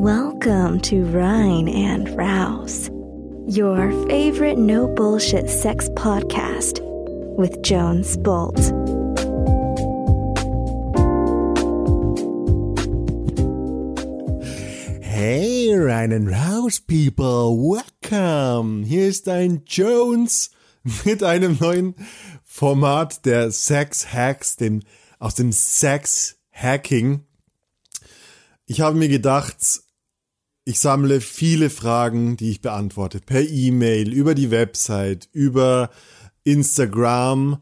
Welcome to Rhine and Rouse, your favorite no bullshit sex podcast with Jones Bolt. Hey, Rhine and Rouse people, welcome! Hier ist dein Jones mit einem neuen Format der Sex Hacks, dem, aus dem Sex Hacking. Ich habe mir gedacht, ich sammle viele Fragen, die ich beantworte, per E-Mail, über die Website, über Instagram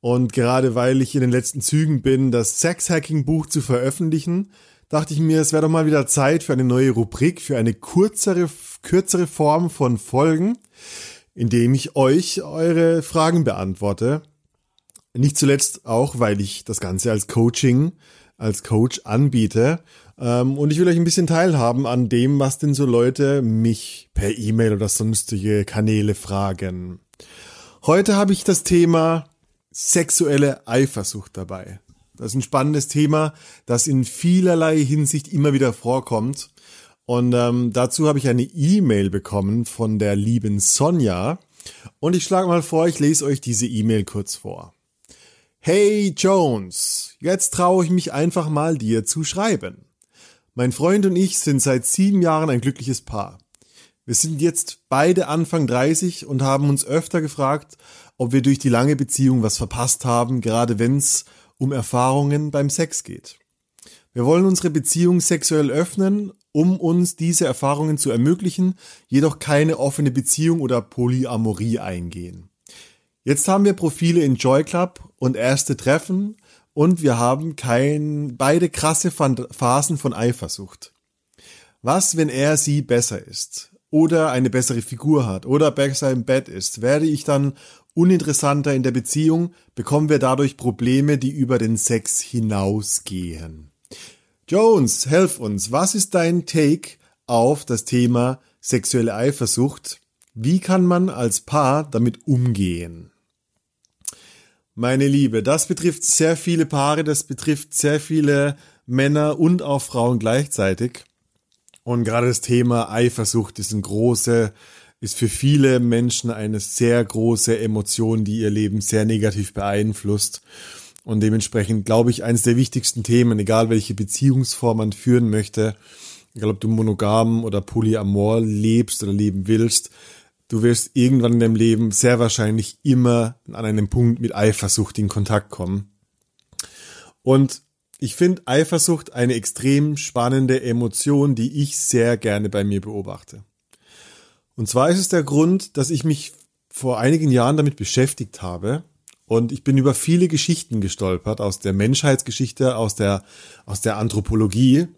und gerade weil ich in den letzten Zügen bin, das Sex-Hacking-Buch zu veröffentlichen, dachte ich mir, es wäre doch mal wieder Zeit für eine neue Rubrik, für eine kürzere, kürzere Form von Folgen, in dem ich euch eure Fragen beantworte. Nicht zuletzt auch, weil ich das Ganze als Coaching, als Coach anbiete ähm, und ich will euch ein bisschen teilhaben an dem, was denn so Leute mich per E-Mail oder sonstige Kanäle fragen. Heute habe ich das Thema sexuelle Eifersucht dabei. Das ist ein spannendes Thema, das in vielerlei Hinsicht immer wieder vorkommt. Und ähm, dazu habe ich eine E-Mail bekommen von der lieben Sonja. Und ich schlage mal vor, ich lese euch diese E-Mail kurz vor. Hey Jones, jetzt traue ich mich einfach mal dir zu schreiben. Mein Freund und ich sind seit sieben Jahren ein glückliches Paar. Wir sind jetzt beide Anfang 30 und haben uns öfter gefragt, ob wir durch die lange Beziehung was verpasst haben, gerade wenn es um Erfahrungen beim Sex geht. Wir wollen unsere Beziehung sexuell öffnen, um uns diese Erfahrungen zu ermöglichen, jedoch keine offene Beziehung oder Polyamorie eingehen. Jetzt haben wir Profile in Joy Club und erste Treffen und wir haben kein, beide krasse Phasen von Eifersucht. Was, wenn er sie besser ist? Oder eine bessere Figur hat? Oder besser im Bett ist? Werde ich dann uninteressanter in der Beziehung? Bekommen wir dadurch Probleme, die über den Sex hinausgehen? Jones, helf uns. Was ist dein Take auf das Thema sexuelle Eifersucht? Wie kann man als Paar damit umgehen? Meine Liebe, das betrifft sehr viele Paare, das betrifft sehr viele Männer und auch Frauen gleichzeitig. Und gerade das Thema Eifersucht ist ein große, ist für viele Menschen eine sehr große Emotion, die ihr Leben sehr negativ beeinflusst. Und dementsprechend glaube ich, eines der wichtigsten Themen, egal welche Beziehungsform man führen möchte, egal ob du monogam oder polyamor lebst oder leben willst, du wirst irgendwann in deinem Leben sehr wahrscheinlich immer an einem Punkt mit Eifersucht in Kontakt kommen. Und ich finde Eifersucht eine extrem spannende Emotion, die ich sehr gerne bei mir beobachte. Und zwar ist es der Grund, dass ich mich vor einigen Jahren damit beschäftigt habe und ich bin über viele Geschichten gestolpert aus der Menschheitsgeschichte, aus der, aus der Anthropologie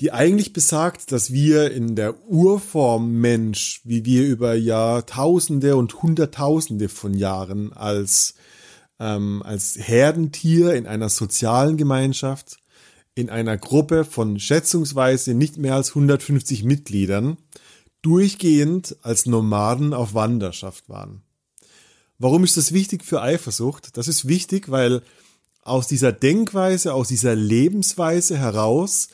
die eigentlich besagt, dass wir in der Urform Mensch, wie wir über Jahrtausende und Hunderttausende von Jahren als, ähm, als Herdentier in einer sozialen Gemeinschaft, in einer Gruppe von schätzungsweise nicht mehr als 150 Mitgliedern, durchgehend als Nomaden auf Wanderschaft waren. Warum ist das wichtig für Eifersucht? Das ist wichtig, weil aus dieser Denkweise, aus dieser Lebensweise heraus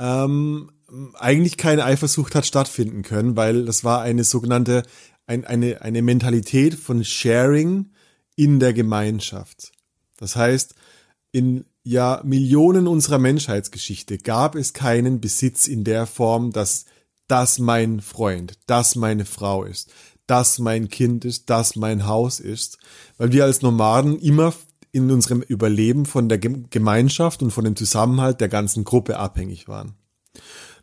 ähm, eigentlich keine Eifersucht hat stattfinden können, weil das war eine sogenannte, ein, eine, eine Mentalität von Sharing in der Gemeinschaft. Das heißt, in ja Millionen unserer Menschheitsgeschichte gab es keinen Besitz in der Form, dass das mein Freund, das meine Frau ist, das mein Kind ist, das mein Haus ist, weil wir als Nomaden immer in unserem Überleben von der Gemeinschaft und von dem Zusammenhalt der ganzen Gruppe abhängig waren.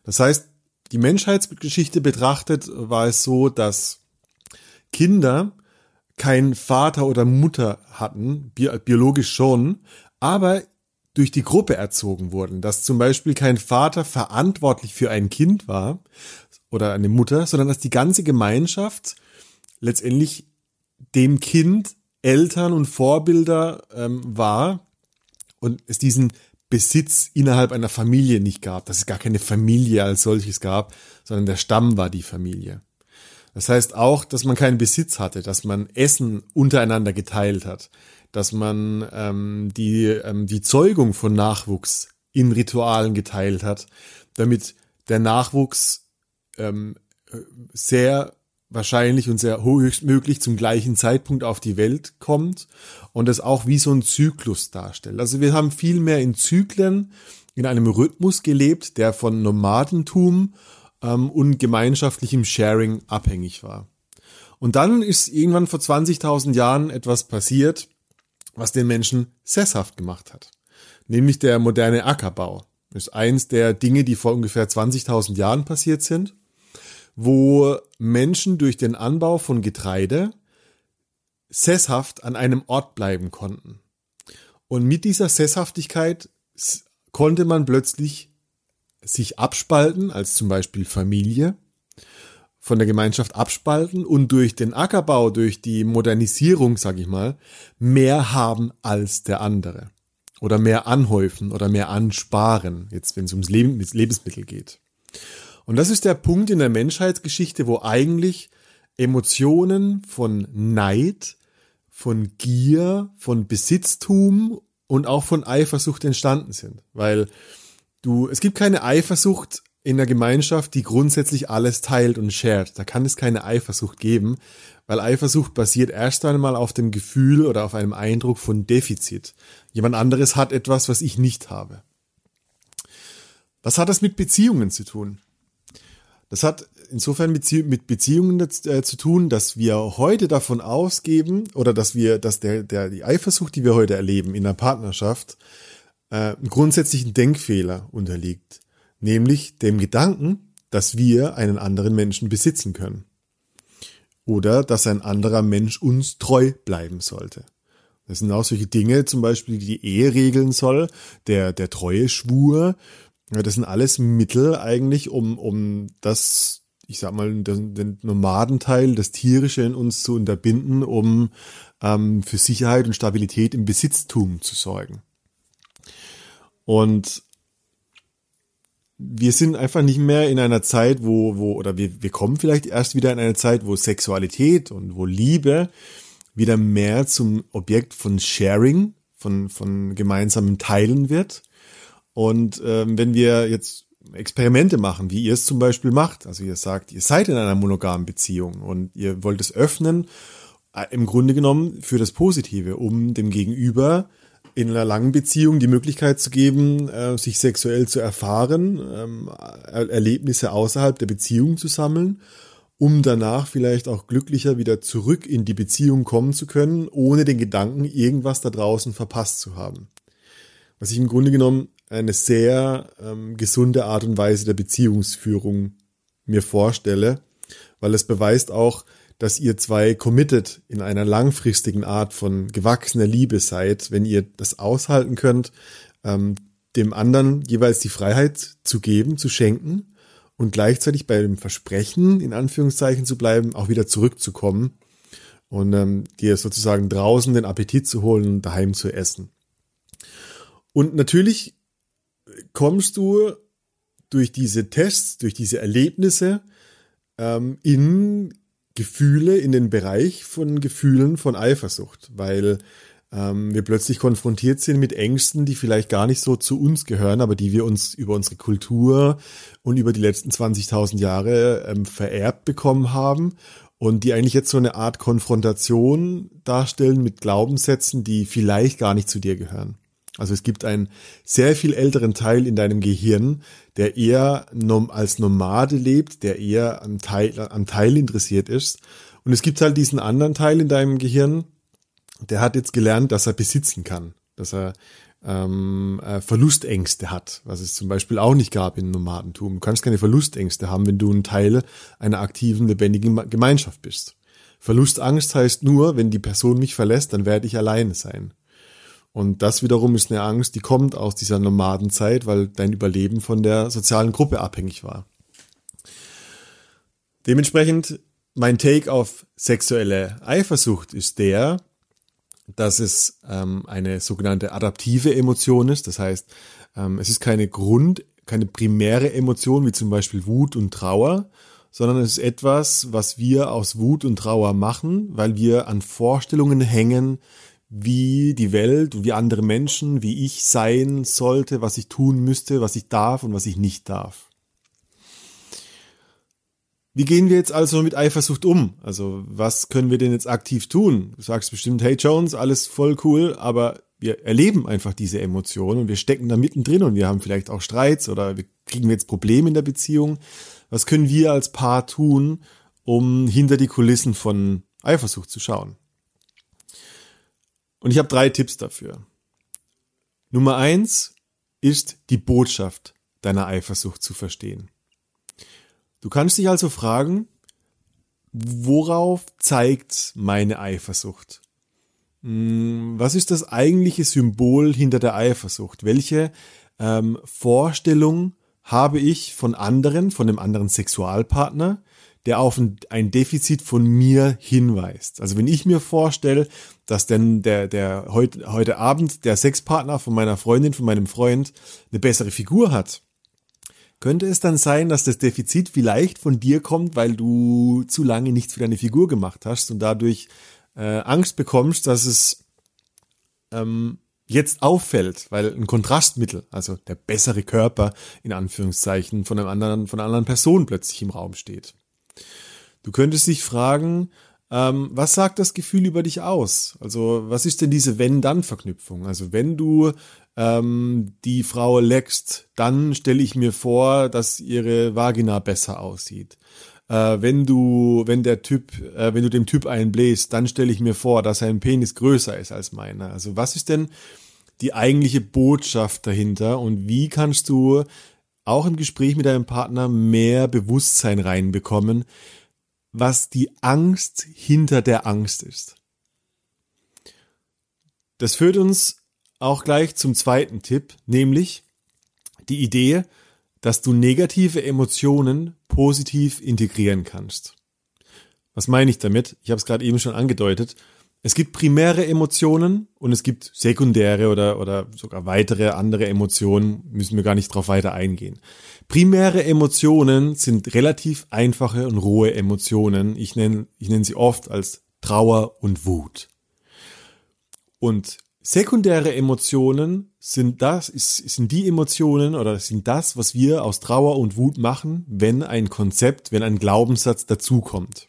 Das heißt, die Menschheitsgeschichte betrachtet war es so, dass Kinder keinen Vater oder Mutter hatten, biologisch schon, aber durch die Gruppe erzogen wurden, dass zum Beispiel kein Vater verantwortlich für ein Kind war oder eine Mutter, sondern dass die ganze Gemeinschaft letztendlich dem Kind Eltern und Vorbilder ähm, war und es diesen Besitz innerhalb einer Familie nicht gab, dass es gar keine Familie als solches gab, sondern der Stamm war die Familie. Das heißt auch, dass man keinen Besitz hatte, dass man Essen untereinander geteilt hat, dass man ähm, die, ähm, die Zeugung von Nachwuchs in Ritualen geteilt hat, damit der Nachwuchs ähm, sehr wahrscheinlich und sehr höchstmöglich zum gleichen Zeitpunkt auf die Welt kommt und das auch wie so ein Zyklus darstellt. Also wir haben viel mehr in Zyklen, in einem Rhythmus gelebt, der von Nomadentum ähm, und gemeinschaftlichem Sharing abhängig war. Und dann ist irgendwann vor 20.000 Jahren etwas passiert, was den Menschen sesshaft gemacht hat. Nämlich der moderne Ackerbau. Das ist eins der Dinge, die vor ungefähr 20.000 Jahren passiert sind, wo Menschen durch den Anbau von Getreide sesshaft an einem Ort bleiben konnten. Und mit dieser Sesshaftigkeit konnte man plötzlich sich abspalten, als zum Beispiel Familie, von der Gemeinschaft abspalten und durch den Ackerbau, durch die Modernisierung, sag ich mal, mehr haben als der andere. Oder mehr anhäufen oder mehr ansparen, jetzt wenn es ums Leben, Lebensmittel geht. Und das ist der Punkt in der Menschheitsgeschichte, wo eigentlich Emotionen von Neid, von Gier, von Besitztum und auch von Eifersucht entstanden sind. Weil du, es gibt keine Eifersucht in der Gemeinschaft, die grundsätzlich alles teilt und shared. Da kann es keine Eifersucht geben, weil Eifersucht basiert erst einmal auf dem Gefühl oder auf einem Eindruck von Defizit. Jemand anderes hat etwas, was ich nicht habe. Was hat das mit Beziehungen zu tun? Das hat insofern mit Beziehungen äh, zu tun, dass wir heute davon ausgeben oder dass wir, dass der, der, die Eifersucht, die wir heute erleben in der Partnerschaft, äh, einen grundsätzlichen Denkfehler unterliegt nämlich dem Gedanken, dass wir einen anderen Menschen besitzen können. Oder dass ein anderer Mensch uns treu bleiben sollte. Das sind auch solche Dinge, zum Beispiel die Ehe regeln soll, der, der Treueschwur. Das sind alles Mittel eigentlich, um, um das, ich sag mal, den, den Nomadenteil, das Tierische in uns zu unterbinden, um ähm, für Sicherheit und Stabilität im Besitztum zu sorgen. Und wir sind einfach nicht mehr in einer Zeit, wo, wo, oder wir, wir kommen vielleicht erst wieder in eine Zeit, wo Sexualität und wo Liebe wieder mehr zum Objekt von Sharing, von, von gemeinsamen Teilen wird. Und ähm, wenn wir jetzt Experimente machen, wie ihr es zum Beispiel macht, also ihr sagt, ihr seid in einer monogamen Beziehung und ihr wollt es öffnen, äh, im Grunde genommen für das Positive, um dem Gegenüber in einer langen Beziehung die Möglichkeit zu geben, äh, sich sexuell zu erfahren, ähm, Erlebnisse außerhalb der Beziehung zu sammeln, um danach vielleicht auch glücklicher wieder zurück in die Beziehung kommen zu können, ohne den Gedanken, irgendwas da draußen verpasst zu haben. Was ich im Grunde genommen eine sehr ähm, gesunde Art und Weise der Beziehungsführung mir vorstelle, weil es beweist auch, dass ihr zwei committed in einer langfristigen Art von gewachsener Liebe seid, wenn ihr das aushalten könnt, ähm, dem anderen jeweils die Freiheit zu geben, zu schenken und gleichzeitig bei dem Versprechen, in Anführungszeichen zu bleiben, auch wieder zurückzukommen und ähm, dir sozusagen draußen den Appetit zu holen und daheim zu essen. Und natürlich kommst du durch diese Tests, durch diese Erlebnisse ähm, in Gefühle in den Bereich von Gefühlen von Eifersucht, weil ähm, wir plötzlich konfrontiert sind mit Ängsten, die vielleicht gar nicht so zu uns gehören, aber die wir uns über unsere Kultur und über die letzten 20.000 Jahre ähm, vererbt bekommen haben und die eigentlich jetzt so eine Art Konfrontation darstellen mit Glaubenssätzen, die vielleicht gar nicht zu dir gehören. Also es gibt einen sehr viel älteren Teil in deinem Gehirn, der eher als Nomade lebt, der eher am Teil, am Teil interessiert ist. Und es gibt halt diesen anderen Teil in deinem Gehirn, der hat jetzt gelernt, dass er besitzen kann, dass er ähm, äh, Verlustängste hat, was es zum Beispiel auch nicht gab im Nomadentum. Du kannst keine Verlustängste haben, wenn du ein Teil einer aktiven, lebendigen Gemeinschaft bist. Verlustangst heißt nur, wenn die Person mich verlässt, dann werde ich alleine sein. Und das wiederum ist eine Angst, die kommt aus dieser Nomadenzeit, weil dein Überleben von der sozialen Gruppe abhängig war. Dementsprechend mein Take auf sexuelle Eifersucht ist der, dass es ähm, eine sogenannte adaptive Emotion ist. Das heißt, ähm, es ist keine Grund, keine primäre Emotion wie zum Beispiel Wut und Trauer, sondern es ist etwas, was wir aus Wut und Trauer machen, weil wir an Vorstellungen hängen, wie die Welt, wie andere Menschen, wie ich sein sollte, was ich tun müsste, was ich darf und was ich nicht darf. Wie gehen wir jetzt also mit Eifersucht um? Also was können wir denn jetzt aktiv tun? Du sagst bestimmt, hey Jones, alles voll cool, aber wir erleben einfach diese Emotionen und wir stecken da mittendrin und wir haben vielleicht auch Streits oder wir kriegen jetzt Probleme in der Beziehung. Was können wir als Paar tun, um hinter die Kulissen von Eifersucht zu schauen? Und ich habe drei Tipps dafür. Nummer eins ist die Botschaft deiner Eifersucht zu verstehen. Du kannst dich also fragen, worauf zeigt meine Eifersucht? Hm, was ist das eigentliche Symbol hinter der Eifersucht? Welche ähm, Vorstellung habe ich von anderen, von dem anderen Sexualpartner, der auf ein Defizit von mir hinweist. Also wenn ich mir vorstelle, dass denn der, der heute, heute Abend der Sexpartner von meiner Freundin, von meinem Freund eine bessere Figur hat, könnte es dann sein, dass das Defizit vielleicht von dir kommt, weil du zu lange nichts für deine Figur gemacht hast und dadurch äh, Angst bekommst, dass es ähm, jetzt auffällt, weil ein Kontrastmittel, also der bessere Körper in Anführungszeichen von einem anderen, von einer anderen Person plötzlich im Raum steht. Du könntest dich fragen, ähm, was sagt das Gefühl über dich aus? Also was ist denn diese Wenn-Dann-Verknüpfung? Also wenn du ähm, die Frau leckst, dann stelle ich mir vor, dass ihre Vagina besser aussieht. Äh, wenn du, wenn der Typ, äh, wenn du dem Typ einbläst, dann stelle ich mir vor, dass sein Penis größer ist als meiner. Also was ist denn die eigentliche Botschaft dahinter und wie kannst du auch im Gespräch mit deinem Partner mehr Bewusstsein reinbekommen, was die Angst hinter der Angst ist. Das führt uns auch gleich zum zweiten Tipp, nämlich die Idee, dass du negative Emotionen positiv integrieren kannst. Was meine ich damit? Ich habe es gerade eben schon angedeutet. Es gibt primäre Emotionen und es gibt sekundäre oder, oder sogar weitere andere Emotionen, müssen wir gar nicht drauf weiter eingehen. Primäre Emotionen sind relativ einfache und rohe Emotionen. Ich nenne, ich nenne sie oft als Trauer und Wut. Und sekundäre Emotionen sind das, sind die Emotionen oder sind das, was wir aus Trauer und Wut machen, wenn ein Konzept, wenn ein Glaubenssatz dazukommt.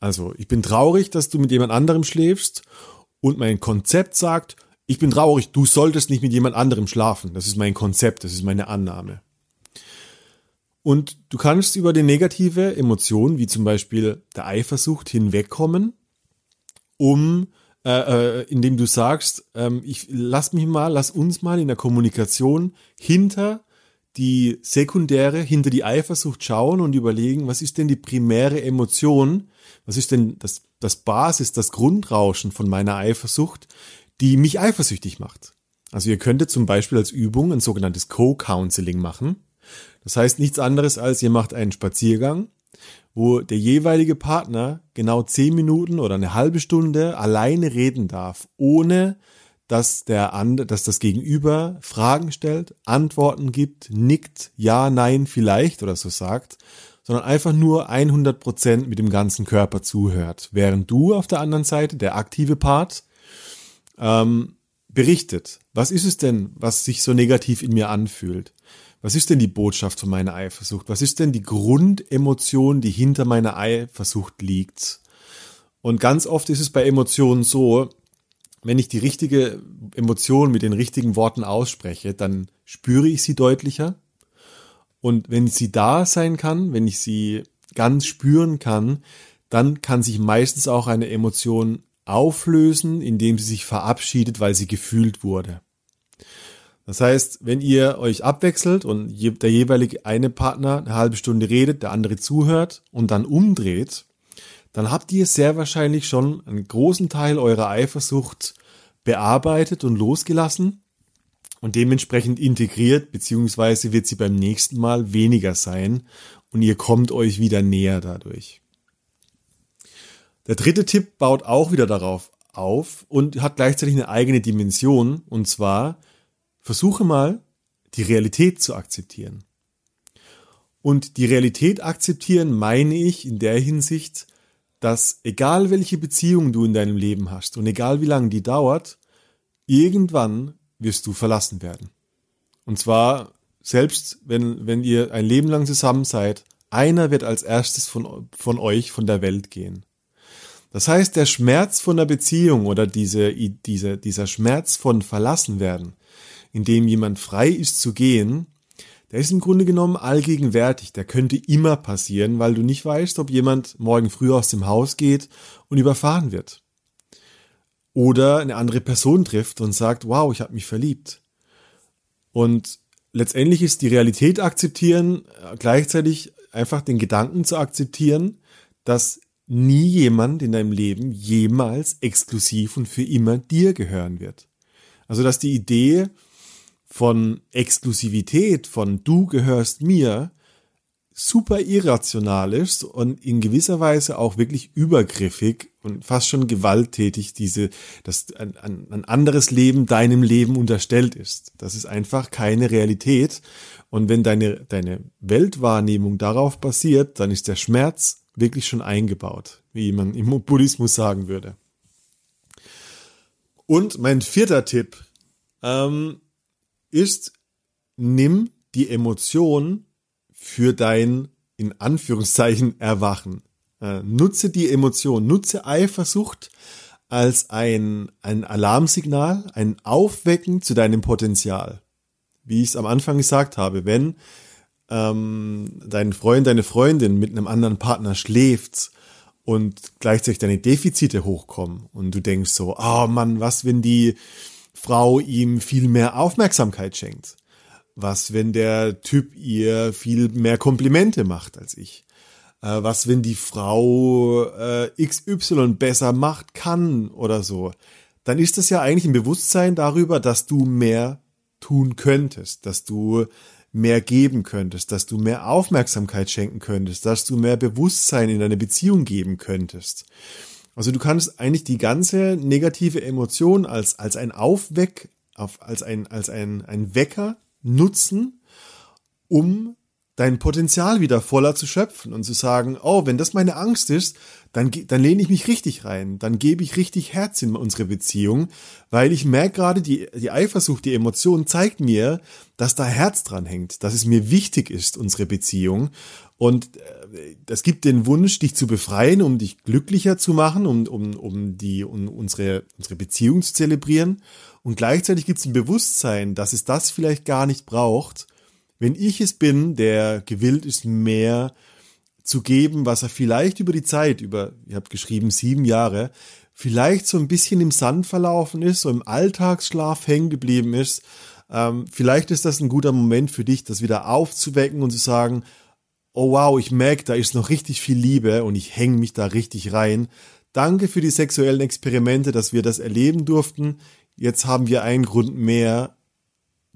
Also, ich bin traurig, dass du mit jemand anderem schläfst und mein Konzept sagt, ich bin traurig, du solltest nicht mit jemand anderem schlafen. Das ist mein Konzept, das ist meine Annahme. Und du kannst über die negative Emotion, wie zum Beispiel der Eifersucht, hinwegkommen, um äh, äh, indem du sagst, ähm, ich lass mich mal, lass uns mal in der Kommunikation hinter die sekundäre, hinter die Eifersucht schauen und überlegen, was ist denn die primäre Emotion, was ist denn das, das Basis, das Grundrauschen von meiner Eifersucht, die mich eifersüchtig macht. Also ihr könntet zum Beispiel als Übung ein sogenanntes Co-Counseling machen. Das heißt nichts anderes als ihr macht einen Spaziergang, wo der jeweilige Partner genau zehn Minuten oder eine halbe Stunde alleine reden darf, ohne dass der andere, dass das Gegenüber Fragen stellt, Antworten gibt, nickt, ja, nein, vielleicht oder so sagt, sondern einfach nur 100 Prozent mit dem ganzen Körper zuhört, während du auf der anderen Seite, der aktive Part, ähm, berichtet. Was ist es denn, was sich so negativ in mir anfühlt? Was ist denn die Botschaft von meiner Eifersucht? Was ist denn die Grundemotion, die hinter meiner Eifersucht liegt? Und ganz oft ist es bei Emotionen so, wenn ich die richtige Emotion mit den richtigen Worten ausspreche, dann spüre ich sie deutlicher. Und wenn sie da sein kann, wenn ich sie ganz spüren kann, dann kann sich meistens auch eine Emotion auflösen, indem sie sich verabschiedet, weil sie gefühlt wurde. Das heißt, wenn ihr euch abwechselt und der jeweilige eine Partner eine halbe Stunde redet, der andere zuhört und dann umdreht, dann habt ihr sehr wahrscheinlich schon einen großen Teil eurer Eifersucht bearbeitet und losgelassen und dementsprechend integriert, beziehungsweise wird sie beim nächsten Mal weniger sein und ihr kommt euch wieder näher dadurch. Der dritte Tipp baut auch wieder darauf auf und hat gleichzeitig eine eigene Dimension und zwar versuche mal die Realität zu akzeptieren. Und die Realität akzeptieren meine ich in der Hinsicht, dass egal welche Beziehung du in deinem Leben hast und egal wie lange die dauert, irgendwann wirst du verlassen werden. Und zwar selbst wenn, wenn ihr ein Leben lang zusammen seid, Einer wird als erstes von, von euch von der Welt gehen. Das heißt, der Schmerz von der Beziehung oder diese, diese, dieser Schmerz von verlassen werden, in dem jemand frei ist zu gehen, der ist im Grunde genommen allgegenwärtig. Der könnte immer passieren, weil du nicht weißt, ob jemand morgen früh aus dem Haus geht und überfahren wird. Oder eine andere Person trifft und sagt, wow, ich habe mich verliebt. Und letztendlich ist die Realität akzeptieren, äh, gleichzeitig einfach den Gedanken zu akzeptieren, dass nie jemand in deinem Leben jemals exklusiv und für immer dir gehören wird. Also dass die Idee von Exklusivität, von du gehörst mir, super irrational ist und in gewisser Weise auch wirklich übergriffig und fast schon gewalttätig diese, dass ein, ein, anderes Leben deinem Leben unterstellt ist. Das ist einfach keine Realität. Und wenn deine, deine Weltwahrnehmung darauf basiert, dann ist der Schmerz wirklich schon eingebaut, wie man im Buddhismus sagen würde. Und mein vierter Tipp ähm, ist, nimm die Emotion für dein, in Anführungszeichen, Erwachen. Äh, nutze die Emotion, nutze Eifersucht als ein, ein Alarmsignal, ein Aufwecken zu deinem Potenzial. Wie ich es am Anfang gesagt habe, wenn ähm, dein Freund, deine Freundin mit einem anderen Partner schläft und gleichzeitig deine Defizite hochkommen und du denkst so, oh Mann, was, wenn die Frau ihm viel mehr Aufmerksamkeit schenkt? Was, wenn der Typ ihr viel mehr Komplimente macht als ich? Äh, was, wenn die Frau äh, XY besser macht kann oder so? Dann ist das ja eigentlich ein Bewusstsein darüber, dass du mehr tun könntest, dass du mehr geben könntest, dass du mehr Aufmerksamkeit schenken könntest, dass du mehr Bewusstsein in deine Beziehung geben könntest. Also du kannst eigentlich die ganze negative Emotion als, als ein Aufweck, als ein, als ein, ein Wecker nutzen, um dein Potenzial wieder voller zu schöpfen und zu sagen, oh, wenn das meine Angst ist, dann, dann lehne ich mich richtig rein, dann gebe ich richtig Herz in unsere Beziehung, weil ich merke gerade, die, die Eifersucht, die Emotion zeigt mir, dass da Herz dran hängt, dass es mir wichtig ist, unsere Beziehung. Und äh, das gibt den Wunsch, dich zu befreien, um dich glücklicher zu machen, um, um, um, die, um unsere, unsere Beziehung zu zelebrieren. Und gleichzeitig gibt es ein Bewusstsein, dass es das vielleicht gar nicht braucht, wenn ich es bin, der gewillt ist, mehr zu geben, was er vielleicht über die Zeit, über, ihr habt geschrieben, sieben Jahre, vielleicht so ein bisschen im Sand verlaufen ist, so im Alltagsschlaf hängen geblieben ist, ähm, vielleicht ist das ein guter Moment für dich, das wieder aufzuwecken und zu sagen, oh wow, ich merke, da ist noch richtig viel Liebe und ich hänge mich da richtig rein. Danke für die sexuellen Experimente, dass wir das erleben durften. Jetzt haben wir einen Grund mehr,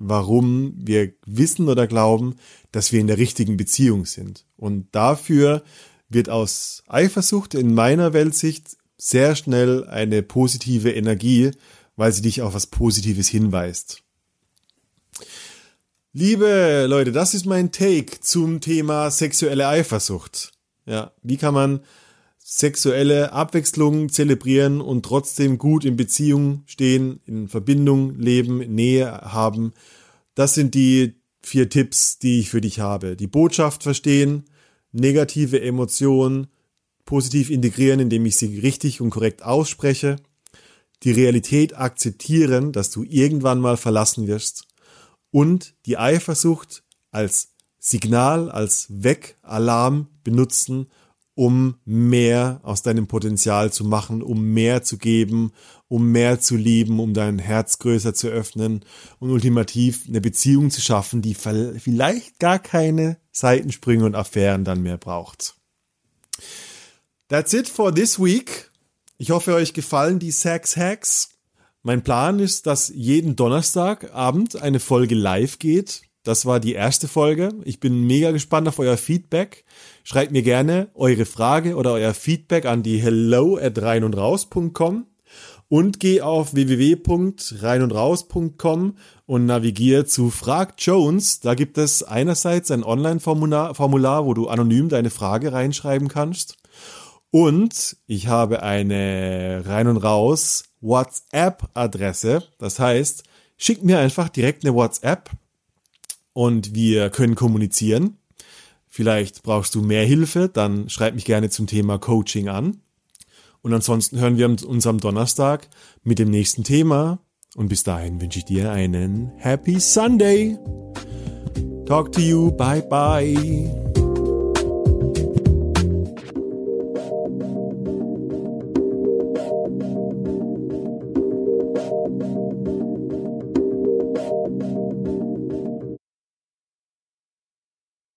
warum wir wissen oder glauben, dass wir in der richtigen Beziehung sind. Und dafür wird aus Eifersucht in meiner Weltsicht sehr schnell eine positive Energie, weil sie dich auf was Positives hinweist. Liebe Leute, das ist mein Take zum Thema sexuelle Eifersucht. Ja, wie kann man sexuelle Abwechslung zelebrieren und trotzdem gut in Beziehung stehen, in Verbindung leben, Nähe haben. Das sind die vier Tipps, die ich für dich habe. Die Botschaft verstehen, negative Emotionen positiv integrieren, indem ich sie richtig und korrekt ausspreche, die Realität akzeptieren, dass du irgendwann mal verlassen wirst und die Eifersucht als Signal, als Weckalarm benutzen, um mehr aus deinem Potenzial zu machen, um mehr zu geben, um mehr zu lieben, um dein Herz größer zu öffnen und ultimativ eine Beziehung zu schaffen, die vielleicht gar keine Seitensprünge und Affären dann mehr braucht. That's it for this week. Ich hoffe, euch gefallen die Sex Hacks. Mein Plan ist, dass jeden Donnerstagabend eine Folge live geht. Das war die erste Folge. Ich bin mega gespannt auf euer Feedback. Schreibt mir gerne eure Frage oder euer Feedback an die hello at rein und raus.com und geh auf www.reinundraus.com und navigier zu Frag Jones. Da gibt es einerseits ein Online-Formular, Formular, wo du anonym deine Frage reinschreiben kannst. Und ich habe eine Rein und Raus WhatsApp-Adresse. Das heißt, schick mir einfach direkt eine WhatsApp und wir können kommunizieren. Vielleicht brauchst du mehr Hilfe, dann schreib mich gerne zum Thema Coaching an. Und ansonsten hören wir uns am Donnerstag mit dem nächsten Thema. Und bis dahin wünsche ich dir einen Happy Sunday. Talk to you. Bye bye.